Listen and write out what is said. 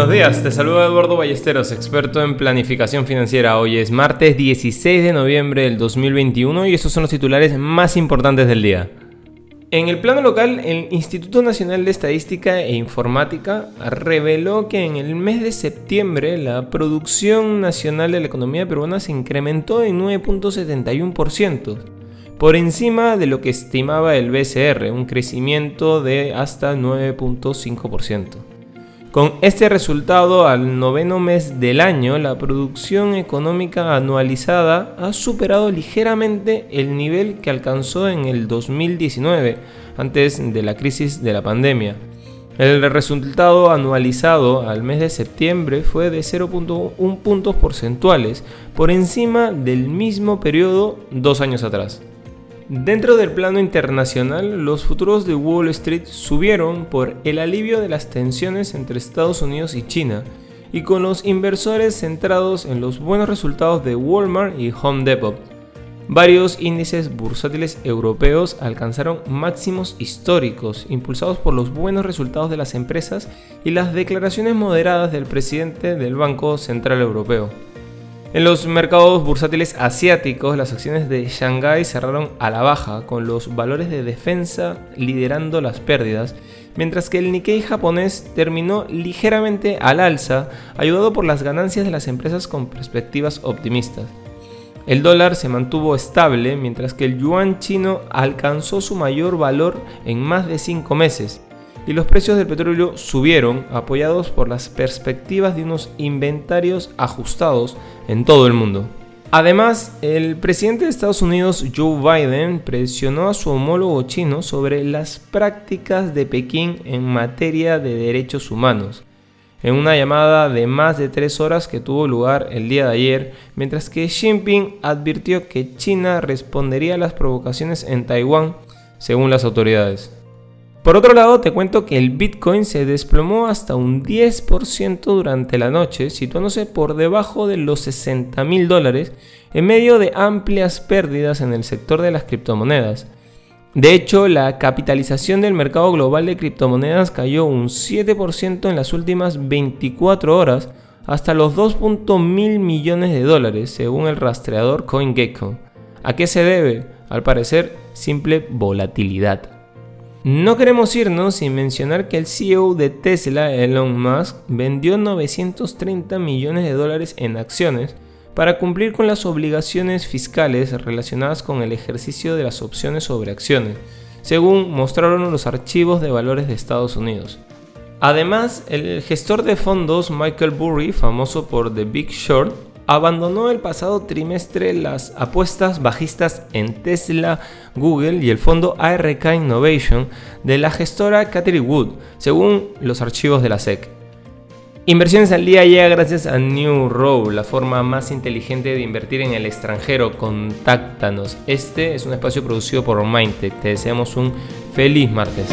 Buenos días, te saluda Eduardo Ballesteros, experto en planificación financiera. Hoy es martes 16 de noviembre del 2021 y estos son los titulares más importantes del día. En el plano local, el Instituto Nacional de Estadística e Informática reveló que en el mes de septiembre la producción nacional de la economía peruana se incrementó en 9.71%, por encima de lo que estimaba el BCR, un crecimiento de hasta 9.5%. Con este resultado, al noveno mes del año, la producción económica anualizada ha superado ligeramente el nivel que alcanzó en el 2019, antes de la crisis de la pandemia. El resultado anualizado al mes de septiembre fue de 0.1 puntos porcentuales, por encima del mismo periodo dos años atrás. Dentro del plano internacional, los futuros de Wall Street subieron por el alivio de las tensiones entre Estados Unidos y China, y con los inversores centrados en los buenos resultados de Walmart y Home Depot. Varios índices bursátiles europeos alcanzaron máximos históricos, impulsados por los buenos resultados de las empresas y las declaraciones moderadas del presidente del Banco Central Europeo. En los mercados bursátiles asiáticos, las acciones de Shanghai cerraron a la baja, con los valores de defensa liderando las pérdidas, mientras que el Nikkei japonés terminó ligeramente al alza, ayudado por las ganancias de las empresas con perspectivas optimistas. El dólar se mantuvo estable, mientras que el yuan chino alcanzó su mayor valor en más de 5 meses, y los precios del petróleo subieron apoyados por las perspectivas de unos inventarios ajustados en todo el mundo. Además, el presidente de Estados Unidos, Joe Biden, presionó a su homólogo chino sobre las prácticas de Pekín en materia de derechos humanos, en una llamada de más de tres horas que tuvo lugar el día de ayer, mientras que Xi Jinping advirtió que China respondería a las provocaciones en Taiwán, según las autoridades. Por otro lado, te cuento que el Bitcoin se desplomó hasta un 10% durante la noche, situándose por debajo de los 60 mil dólares en medio de amplias pérdidas en el sector de las criptomonedas. De hecho, la capitalización del mercado global de criptomonedas cayó un 7% en las últimas 24 horas hasta los 2.000 millones de dólares, según el rastreador CoinGecko. ¿A qué se debe? Al parecer, simple volatilidad. No queremos irnos sin mencionar que el CEO de Tesla, Elon Musk, vendió 930 millones de dólares en acciones para cumplir con las obligaciones fiscales relacionadas con el ejercicio de las opciones sobre acciones, según mostraron los archivos de valores de Estados Unidos. Además, el gestor de fondos Michael Burry, famoso por The Big Short, abandonó el pasado trimestre las apuestas bajistas en Tesla, Google y el fondo ARK Innovation de la gestora Catherine Wood, según los archivos de la SEC. Inversiones al día llega gracias a New Row, la forma más inteligente de invertir en el extranjero. Contáctanos. Este es un espacio producido por Mindtech. Te deseamos un feliz martes.